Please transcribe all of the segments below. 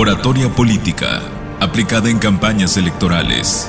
Oratoria política, aplicada en campañas electorales.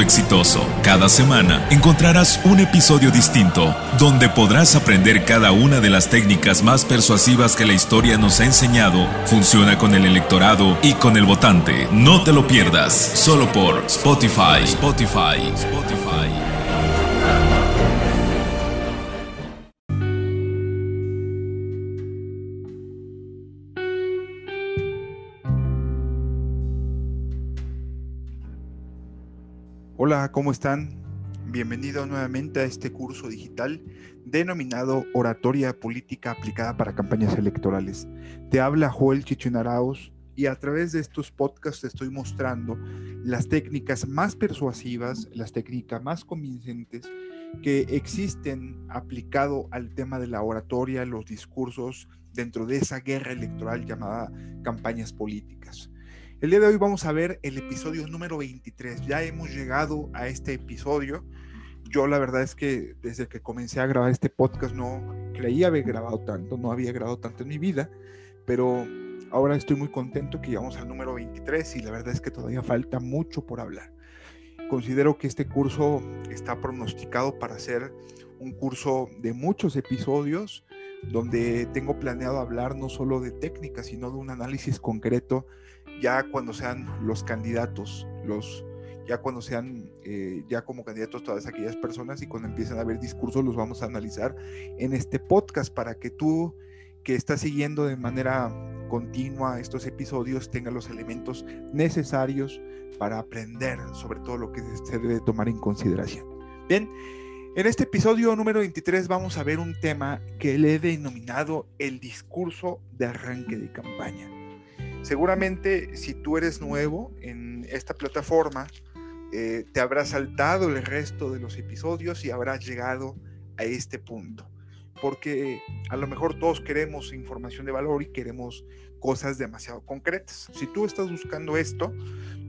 exitoso. Cada semana encontrarás un episodio distinto donde podrás aprender cada una de las técnicas más persuasivas que la historia nos ha enseñado. Funciona con el electorado y con el votante. No te lo pierdas, solo por Spotify. Spotify. Spotify. Hola, ¿cómo están? Bienvenido nuevamente a este curso digital denominado Oratoria Política aplicada para campañas electorales. Te habla Joel Chichunaraos y a través de estos podcasts te estoy mostrando las técnicas más persuasivas, las técnicas más convincentes que existen aplicado al tema de la oratoria, los discursos dentro de esa guerra electoral llamada campañas políticas. El día de hoy vamos a ver el episodio número 23. Ya hemos llegado a este episodio. Yo la verdad es que desde que comencé a grabar este podcast no creía haber grabado tanto, no había grabado tanto en mi vida, pero ahora estoy muy contento que llegamos al número 23 y la verdad es que todavía falta mucho por hablar. Considero que este curso está pronosticado para ser un curso de muchos episodios donde tengo planeado hablar no solo de técnicas, sino de un análisis concreto ya cuando sean los candidatos, los, ya cuando sean eh, ya como candidatos todas aquellas personas y cuando empiecen a haber discursos los vamos a analizar en este podcast para que tú que estás siguiendo de manera continua estos episodios tenga los elementos necesarios para aprender sobre todo lo que se debe tomar en consideración. Bien, en este episodio número 23 vamos a ver un tema que le he denominado el discurso de arranque de campaña. Seguramente si tú eres nuevo en esta plataforma, eh, te habrás saltado el resto de los episodios y habrás llegado a este punto. Porque a lo mejor todos queremos información de valor y queremos cosas demasiado concretas. Si tú estás buscando esto,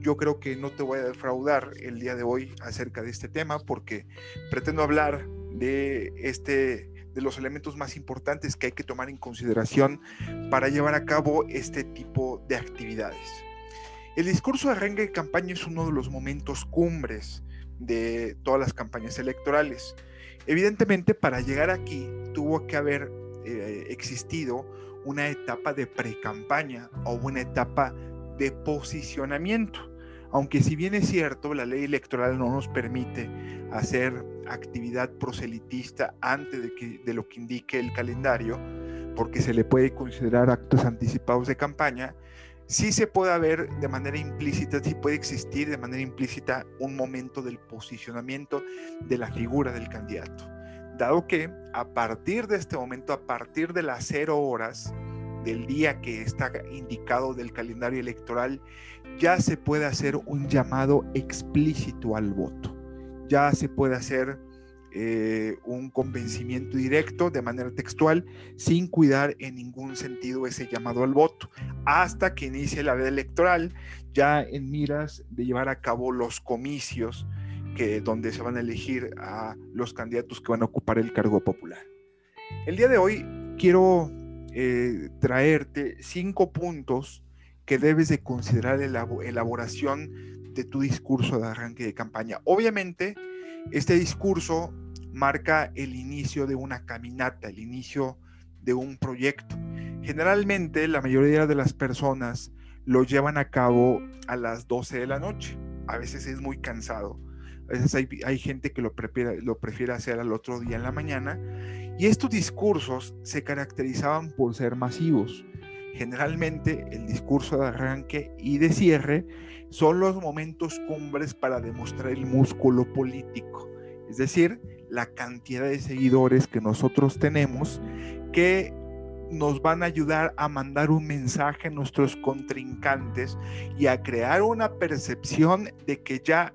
yo creo que no te voy a defraudar el día de hoy acerca de este tema porque pretendo hablar de este de los elementos más importantes que hay que tomar en consideración para llevar a cabo este tipo de actividades. El discurso de arranque de campaña es uno de los momentos cumbres de todas las campañas electorales. Evidentemente, para llegar aquí tuvo que haber eh, existido una etapa de pre-campaña o una etapa de posicionamiento. Aunque si bien es cierto, la ley electoral no nos permite hacer actividad proselitista antes de, lo que indique el calendario, porque se le puede considerar actos anticipados de campaña, sí se puede haber de manera implícita, sí puede existir de manera implícita un momento del posicionamiento de la figura del candidato. Dado que a partir de este momento, a partir de las cero horas del día que está indicado del calendario electoral, ya se puede hacer un llamado explícito al voto. Ya se puede hacer eh, un convencimiento directo de manera textual sin cuidar en ningún sentido ese llamado al voto hasta que inicie la veda electoral ya en miras de llevar a cabo los comicios que donde se van a elegir a los candidatos que van a ocupar el cargo popular. El día de hoy quiero eh, traerte cinco puntos que debes de considerar en la elaboración de tu discurso de arranque de campaña. Obviamente, este discurso marca el inicio de una caminata, el inicio de un proyecto. Generalmente, la mayoría de las personas lo llevan a cabo a las 12 de la noche. A veces es muy cansado. A veces hay, gente que lo prefiere, lo prefiere hacer al otro día en la mañana. Y estos discursos se caracterizaban por ser masivos. Generalmente el discurso de arranque y de cierre son los momentos cumbres para demostrar el músculo político, es decir, la cantidad de seguidores que nosotros tenemos que nos van a ayudar a mandar un mensaje a nuestros contrincantes y a crear una percepción de que ya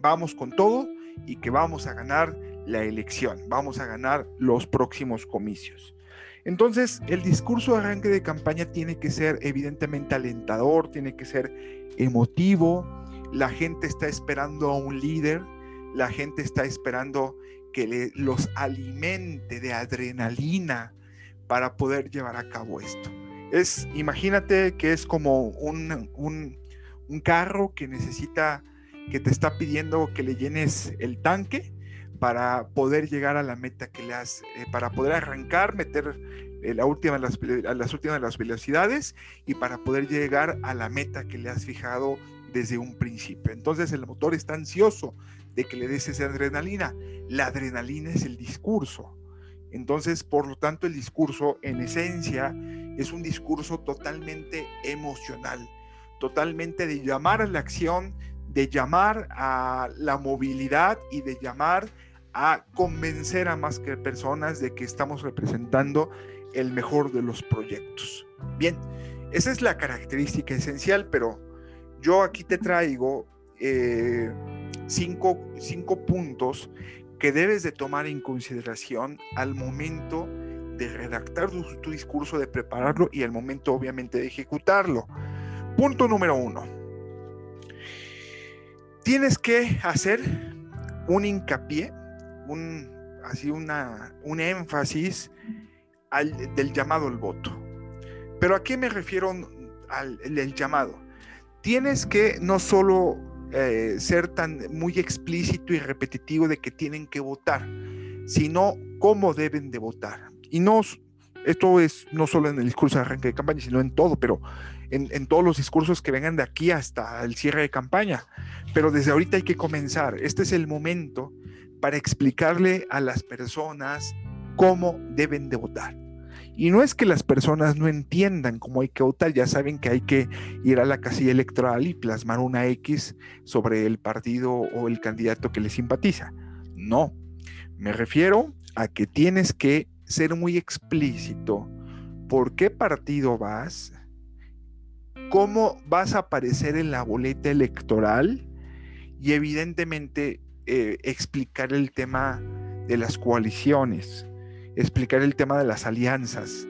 vamos con todo y que vamos a ganar la elección, vamos a ganar los próximos comicios. Entonces, el discurso de arranque de campaña tiene que ser evidentemente alentador, tiene que ser emotivo, la gente está esperando a un líder, la gente está esperando que los alimente de adrenalina para poder llevar a cabo esto. Es, imagínate que es como un, un carro que necesita, que te está pidiendo que le llenes el tanque para poder llegar a la meta que le has, eh, para poder arrancar, meter eh, la última, las, las últimas de las velocidades y para poder llegar a la meta que le has fijado desde un principio. Entonces el motor está ansioso de que le des esa adrenalina. La adrenalina es el discurso. Entonces, por lo tanto, el discurso en esencia es un discurso totalmente emocional, totalmente de llamar a la acción, de llamar a la movilidad y de llamar a convencer a más que personas de que estamos representando el mejor de los proyectos. Bien, esa es la característica esencial, pero yo aquí te traigo eh, cinco, cinco puntos que debes de tomar en consideración al momento de redactar tu, discurso, de prepararlo y al momento obviamente de ejecutarlo. Punto número uno. Tienes que hacer un hincapié un, así una, un énfasis al, del llamado al voto. Pero ¿a qué me refiero al el llamado? Tienes que no solo eh, ser tan muy explícito y repetitivo de que tienen que votar, sino cómo deben de votar. Y no, esto es no solo en el discurso de arranque de campaña, sino en todo, pero en, en, todos los discursos que vengan de aquí hasta el cierre de campaña. Pero desde ahorita hay que comenzar. Este es el momento para explicarle a las personas cómo deben de votar. Y no es que las personas no entiendan cómo hay que votar, ya saben que hay que ir a la casilla electoral y plasmar una X sobre el partido o el candidato que les simpatiza. No, me refiero a que tienes que ser muy explícito. Por qué partido vas, cómo vas a aparecer en la boleta electoral y evidentemente eh, explicar el tema de las coaliciones, explicar el tema de las alianzas,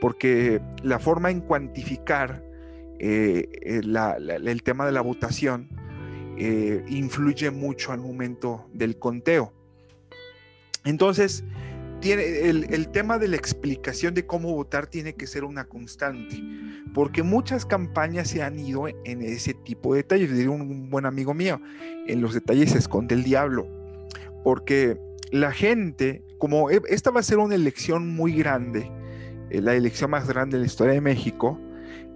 porque la forma en cuantificar eh, eh, el tema de la votación influye mucho al momento del conteo. Entonces, el, tema de la explicación de cómo votar tiene que ser una constante, porque muchas campañas se han ido en ese tipo de detalles. Diría un buen amigo mío, en los detalles se esconde el diablo, porque la gente, como e, esta va a ser una elección muy grande, eh, la elección más grande de la historia de México,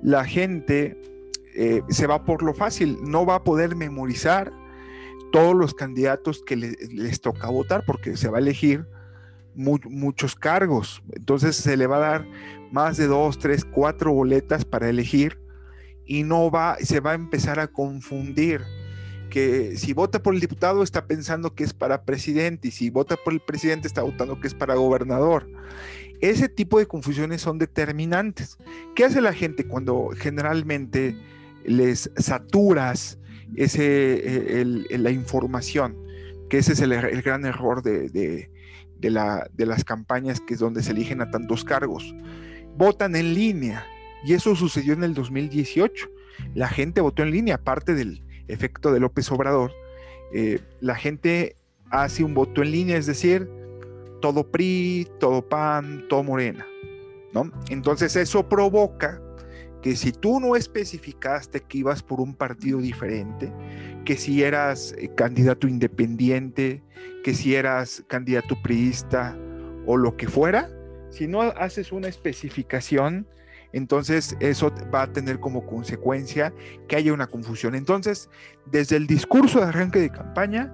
la gente eh, se va por lo fácil, no va a poder memorizar todos los candidatos que les toca votar, porque se va a elegir muchos cargos. Entonces se le va a dar más de dos, tres, cuatro boletas para elegir y no va, se va a empezar a confundir que si vota por el diputado está pensando que es para presidente y si vota por el presidente está votando que es para gobernador. Ese tipo de confusiones son determinantes. ¿Qué hace la gente cuando generalmente les saturas ese, la información? Que ese es el, gran error de, de las campañas que es donde se eligen a tantos cargos. Votan en línea y eso sucedió en el 2018. La gente votó en línea, aparte del efecto de López Obrador. Eh, la gente hace un voto en línea, es decir, todo PRI, todo PAN, todo Morena. ¿no? Entonces eso provoca que si tú no especificaste que ibas por un partido diferente, que si eras eh, candidato independiente, que si eras candidato priista o lo que fuera, si no haces una especificación, entonces eso va a tener como consecuencia que haya una confusión. Entonces, desde el discurso de arranque de campaña,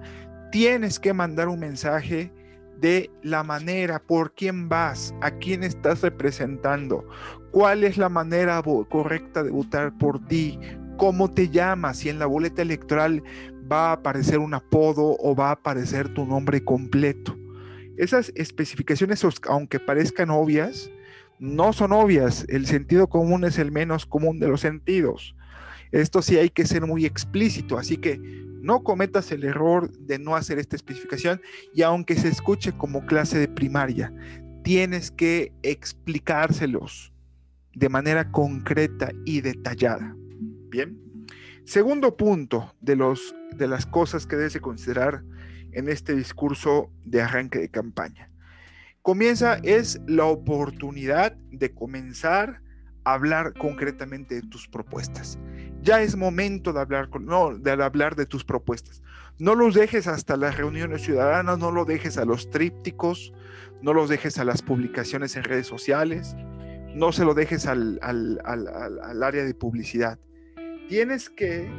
tienes que mandar un mensaje de la manera, por quién vas, a quién estás representando, cuál es la manera correcta de votar por ti, cómo te llamas, si en la boleta electoral va a aparecer un apodo o va a aparecer tu nombre completo. Esas especificaciones, aunque parezcan obvias, no son obvias. El sentido común es el menos común de los sentidos. Esto sí hay que ser muy explícito, así que no cometas el error de no hacer esta especificación y aunque se escuche como clase de primaria, tienes que explicárselos de manera concreta y detallada. Bien. Segundo punto de, los, de las cosas que debes considerar en este discurso de arranque de campaña. Comienza es la oportunidad de comenzar a hablar concretamente de tus propuestas. Ya es momento de hablar, de tus propuestas. No los dejes hasta las reuniones ciudadanas, no lo dejes a los trípticos, no los dejes a las publicaciones en redes sociales, no se lo dejes al, área de publicidad tienes que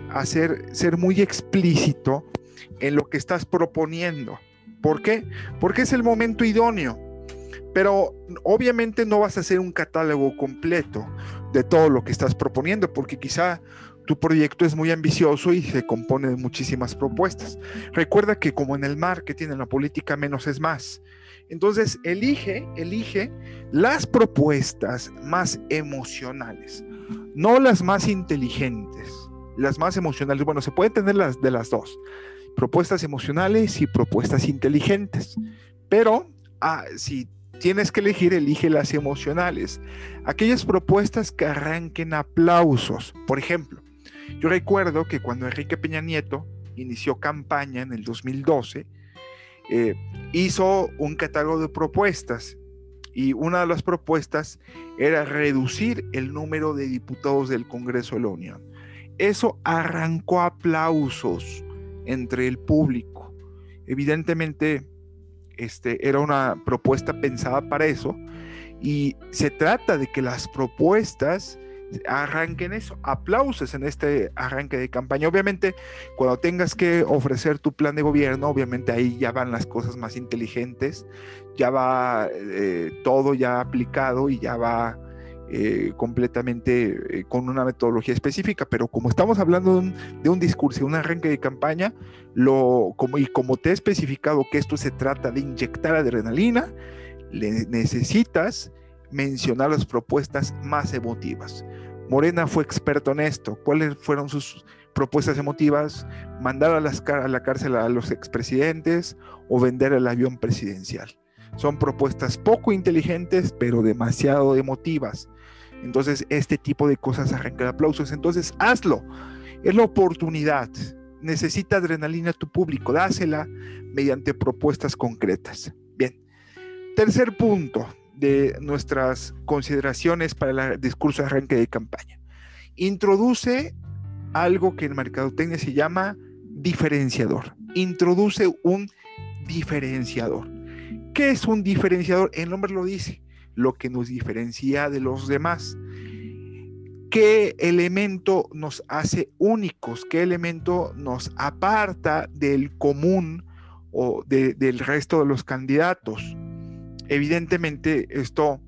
ser muy explícito en lo que estás proponiendo. ¿Por qué? Porque es el momento idóneo. Pero obviamente no vas a hacer un catálogo completo de todo lo que estás proponiendo, porque quizá tu proyecto es muy ambicioso y se compone de muchísimas propuestas. Recuerda que como en el marketing, en la política, menos es más. Entonces, elige, elige las propuestas más emocionales no las más inteligentes, las más emocionales. Bueno, se pueden tener las de las dos, propuestas emocionales y propuestas inteligentes, pero ah, si tienes que elegir, elige las emocionales. Aquellas propuestas que arranquen aplausos. Por ejemplo, yo recuerdo que cuando Enrique Peña Nieto inició campaña en el 2012, eh, hizo un catálogo de propuestas y una de las propuestas era reducir el número de diputados del Congreso de la Unión. Eso arrancó aplausos entre el público. Evidentemente, este, era una propuesta pensada para eso y se trata de que las propuestas arranquen eso, aplausos en este arranque de campaña. Obviamente, cuando tengas que ofrecer tu plan de gobierno, obviamente ahí ya van las cosas más inteligentes, ya va eh, todo ya aplicado y ya va eh, completamente eh, con una metodología específica, pero como estamos hablando de un, de un discurso, arranque de campaña, como, y como te he especificado que esto se trata de inyectar adrenalina, necesitas mencionar las propuestas más emotivas. Morena fue experto en esto. ¿Cuáles fueron sus propuestas emotivas? Mandar a, las, a la cárcel a los expresidentes o vender el avión presidencial. Son propuestas poco inteligentes, pero demasiado emotivas. Entonces, este tipo de cosas arrancan aplausos. Entonces, hazlo. Es la oportunidad. Necesita adrenalina tu público. Dásela mediante propuestas concretas. Bien. Tercer punto de nuestras consideraciones para el discurso de arranque de campaña. Introduce algo que en mercadotecnia se llama diferenciador. Introduce un diferenciador. ¿Qué es un diferenciador? El nombre lo dice, lo que nos diferencia de los demás. ¿Qué elemento nos hace únicos? ¿Qué elemento nos aparta del común o del resto de los candidatos? Evidentemente, esto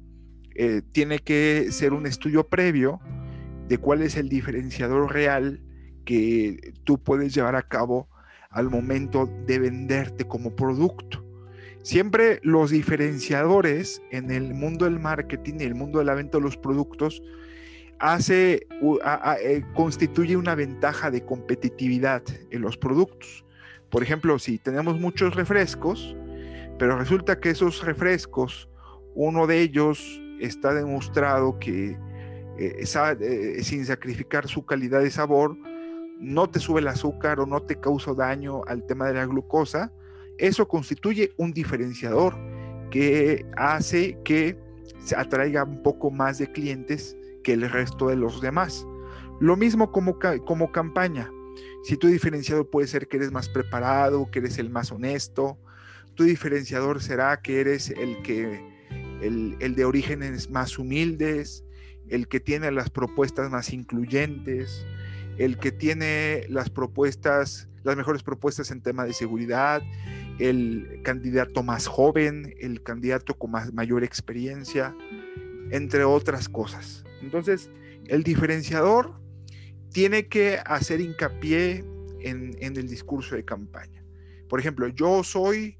eh, tiene que ser un estudio previo de cuál es el diferenciador real que tú puedes llevar a cabo al momento de venderte como producto. Siempre los diferenciadores en el mundo del marketing y el mundo de la venta de los productos hace, eh, constituye una ventaja de competitividad en los productos. Por ejemplo, si tenemos muchos refrescos, pero resulta que esos refrescos, uno de ellos está demostrado que eh, eh, sin sacrificar su calidad de sabor, no te sube el azúcar o no te causa daño al tema de la glucosa, eso constituye un diferenciador que hace que se atraiga un poco más de clientes que el resto de los demás. Lo mismo como, como campaña. Si tu diferenciador puede ser que eres más preparado, que eres el más honesto, tu diferenciador será que eres el que el, el, de orígenes más humildes, el que tiene las propuestas más incluyentes, el que tiene las propuestas, las mejores propuestas en tema de seguridad, el candidato más joven, el candidato con más, mayor experiencia, entre otras cosas. Entonces, el diferenciador tiene que hacer hincapié en, en el discurso de campaña. Por ejemplo, yo soy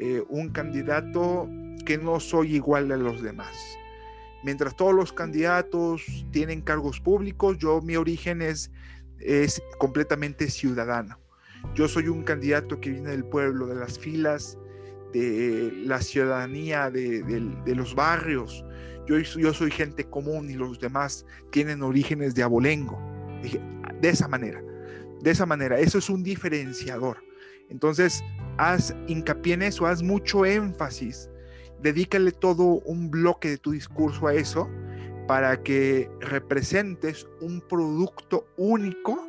eh, un candidato que no soy igual a los demás. mientras todos los candidatos tienen cargos públicos, yo mi origen es, es completamente ciudadano. Yo soy un candidato que viene del pueblo, de las filas, de la ciudadanía, de, los barrios. Yo, soy gente común y los demás tienen orígenes de abolengo. De esa manera, de esa manera, eso es un diferenciador. Entonces, haz hincapié en eso, haz mucho énfasis, dedícale todo un bloque de tu discurso a eso para que representes un producto único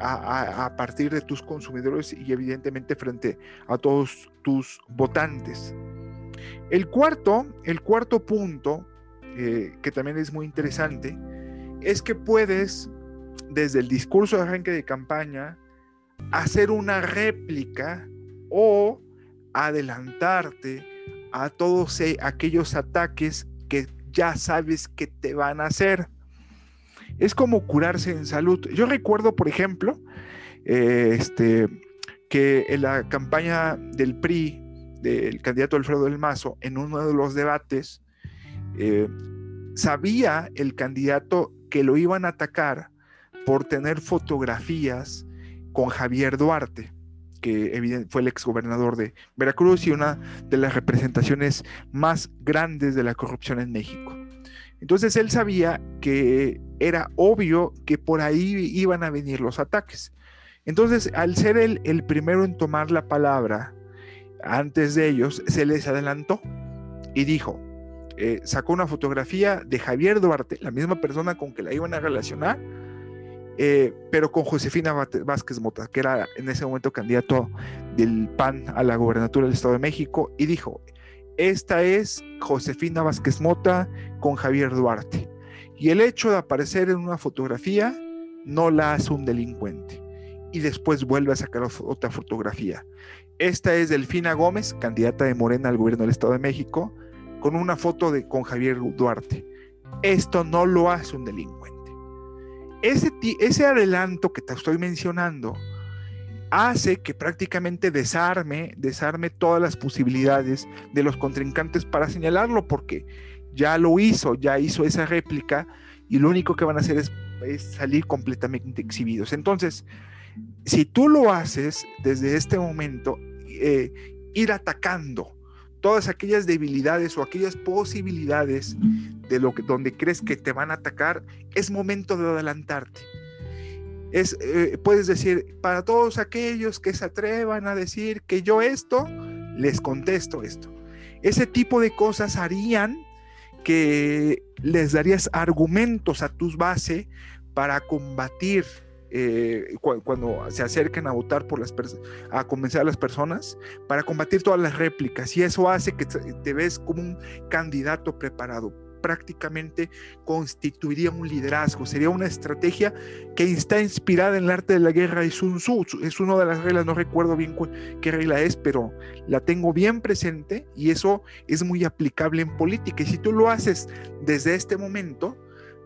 a, partir de tus consumidores y evidentemente frente a todos tus votantes. El cuarto, el cuarto punto, eh, que también es muy interesante, es que puedes, desde el discurso de arranque de campaña, hacer una réplica o adelantarte a todos e, aquellos ataques que ya sabes que te van a hacer es como curarse en salud. Yo recuerdo, por ejemplo, eh, este, que en la campaña del PRI, del candidato Alfredo del Mazo, en uno de los debates, eh, sabía el candidato que lo iban a atacar por tener fotografías con Javier Duarte, que fue el exgobernador de Veracruz y una de las representaciones más grandes de la corrupción en México. Entonces él sabía que era obvio que por ahí iban a venir los ataques. Entonces, al ser él el primero en tomar la palabra, antes de ellos, se les adelantó y dijo, eh, sacó una fotografía de Javier Duarte, la misma persona con que la iban a relacionar, eh, pero con Josefina Vázquez Mota, que era en ese momento candidato del PAN a la gobernatura del Estado de México, y dijo, esta es Josefina Vázquez Mota con Javier Duarte. Y el hecho de aparecer en una fotografía no la hace un delincuente. Y después vuelve a sacar otra fotografía. Esta es Delfina Gómez, candidata de Morena al gobierno del Estado de México, con una foto de, con Javier Duarte. Esto no lo hace un delincuente. Ese, ese adelanto que te estoy mencionando hace que prácticamente desarme, desarme todas las posibilidades de los contrincantes para señalarlo, porque ya lo hizo, ya hizo esa réplica y lo único que van a hacer es, salir completamente exhibidos. Entonces, si tú lo haces desde este momento, eh, ir atacando todas aquellas debilidades o aquellas posibilidades de lo que donde crees que te van a atacar, es momento de adelantarte es, eh, puedes decir, para todos aquellos que se atrevan a decir que yo esto, les contesto esto. Ese tipo de cosas harían que les darías argumentos a tus bases para combatir eh, cuando se acerquen a votar por las a convencer a las personas para combatir todas las réplicas y eso hace que te ves como un candidato preparado prácticamente constituiría un liderazgo, sería una estrategia que está inspirada en el arte de la guerra y Sun Tzu, es una de las reglas, no recuerdo bien qué regla es, pero la tengo bien presente y eso es muy aplicable en política. Y si tú lo haces desde este momento,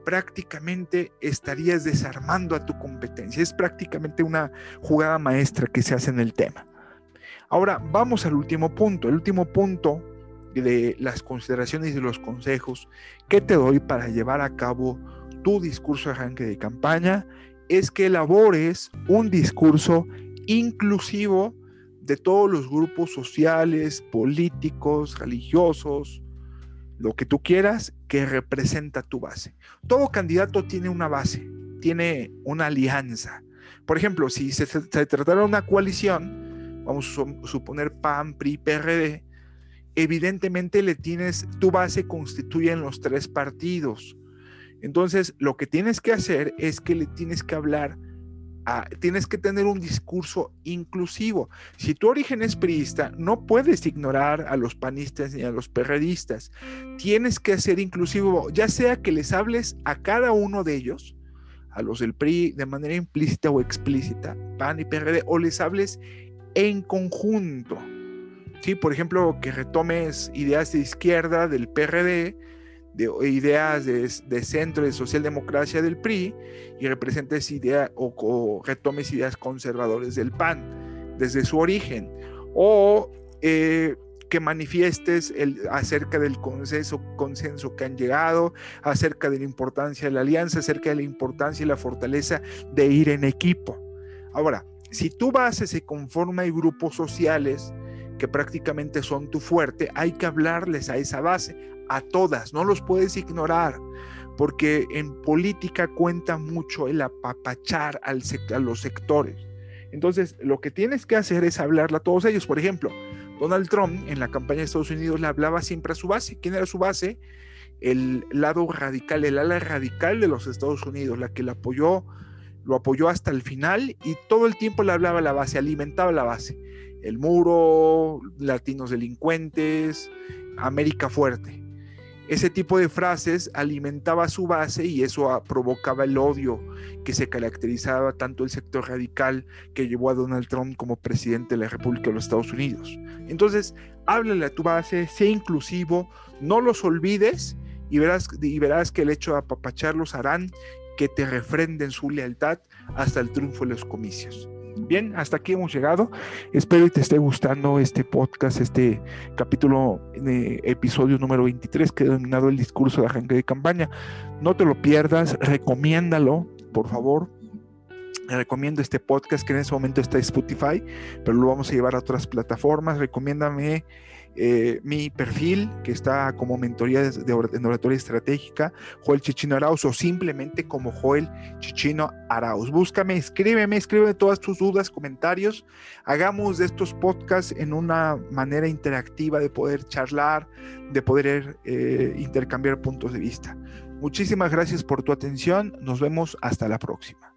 prácticamente estarías desarmando a tu competencia, es prácticamente una jugada maestra que se hace en el tema. Ahora vamos al último punto, el último punto de las consideraciones y los consejos que te doy para llevar a cabo tu discurso de arranque de campaña es que elabores un discurso inclusivo de todos los grupos sociales, políticos, religiosos, lo que tú quieras que representa tu base. Todo candidato tiene una base, tiene una alianza. Por ejemplo, si se, se tratara de una coalición, vamos a suponer PAN, PRI, PRD, evidentemente le tienes, tu base constituye en los tres partidos. Entonces, lo que tienes que hacer es que le tienes que hablar, tienes que tener un discurso inclusivo. Si tu origen es priista, no puedes ignorar a los panistas ni a los perredistas. Tienes que ser inclusivo, ya sea que les hables a cada uno de ellos, a los del PRI de manera implícita o explícita, PAN y PRD, o les hables en conjunto. Sí, por ejemplo, que retomes ideas de izquierda del PRD, de ideas de, centro de socialdemocracia del PRI y representes ideas o, retomes ideas conservadores del PAN desde su origen. O eh, que manifiestes acerca del consenso, consenso que han llegado, acerca de la importancia de la alianza, acerca de la importancia y la fortaleza de ir en equipo. Ahora, si tu base se conforma de grupos sociales que prácticamente son tu fuerte, hay que hablarles a esa base, a todas, no los puedes ignorar, porque en política cuenta mucho el apapachar al a los sectores. Entonces, lo que tienes que hacer es hablarle a todos ellos. Por ejemplo, Donald Trump en la campaña de Estados Unidos le hablaba siempre a su base. ¿Quién era su base? El lado radical, el ala radical de los Estados Unidos, la que le apoyó lo apoyó hasta el final y todo el tiempo le hablaba a la base, alimentaba la base. El muro, latinos delincuentes, América fuerte. Ese tipo de frases alimentaba su base y eso provocaba el odio que se caracterizaba tanto el sector radical que llevó a Donald Trump como presidente de la República de los Estados Unidos. Entonces, háblale a tu base, sé inclusivo, no los olvides y verás, y verás que el hecho de apapacharlos harán que te refrenden su lealtad hasta el triunfo de los comicios. Bien, hasta aquí hemos llegado. Espero que te esté gustando este podcast, este capítulo, de episodio número 23 que he denominado el discurso de arranque de campaña. No te lo pierdas, recomiéndalo, por favor. Recomiendo este podcast que en ese momento está en Spotify, pero lo vamos a llevar a otras plataformas. Recomiéndame eh, mi perfil, que está como mentoría de, en oratoria estratégica, Joel Chichino Arauz, o simplemente como Joel Chichino Arauz. Búscame, escríbeme, escríbeme todas tus dudas, comentarios. Hagamos de estos podcasts en una manera interactiva de poder charlar, de poder eh, intercambiar puntos de vista. Muchísimas gracias por tu atención. Nos vemos hasta la próxima.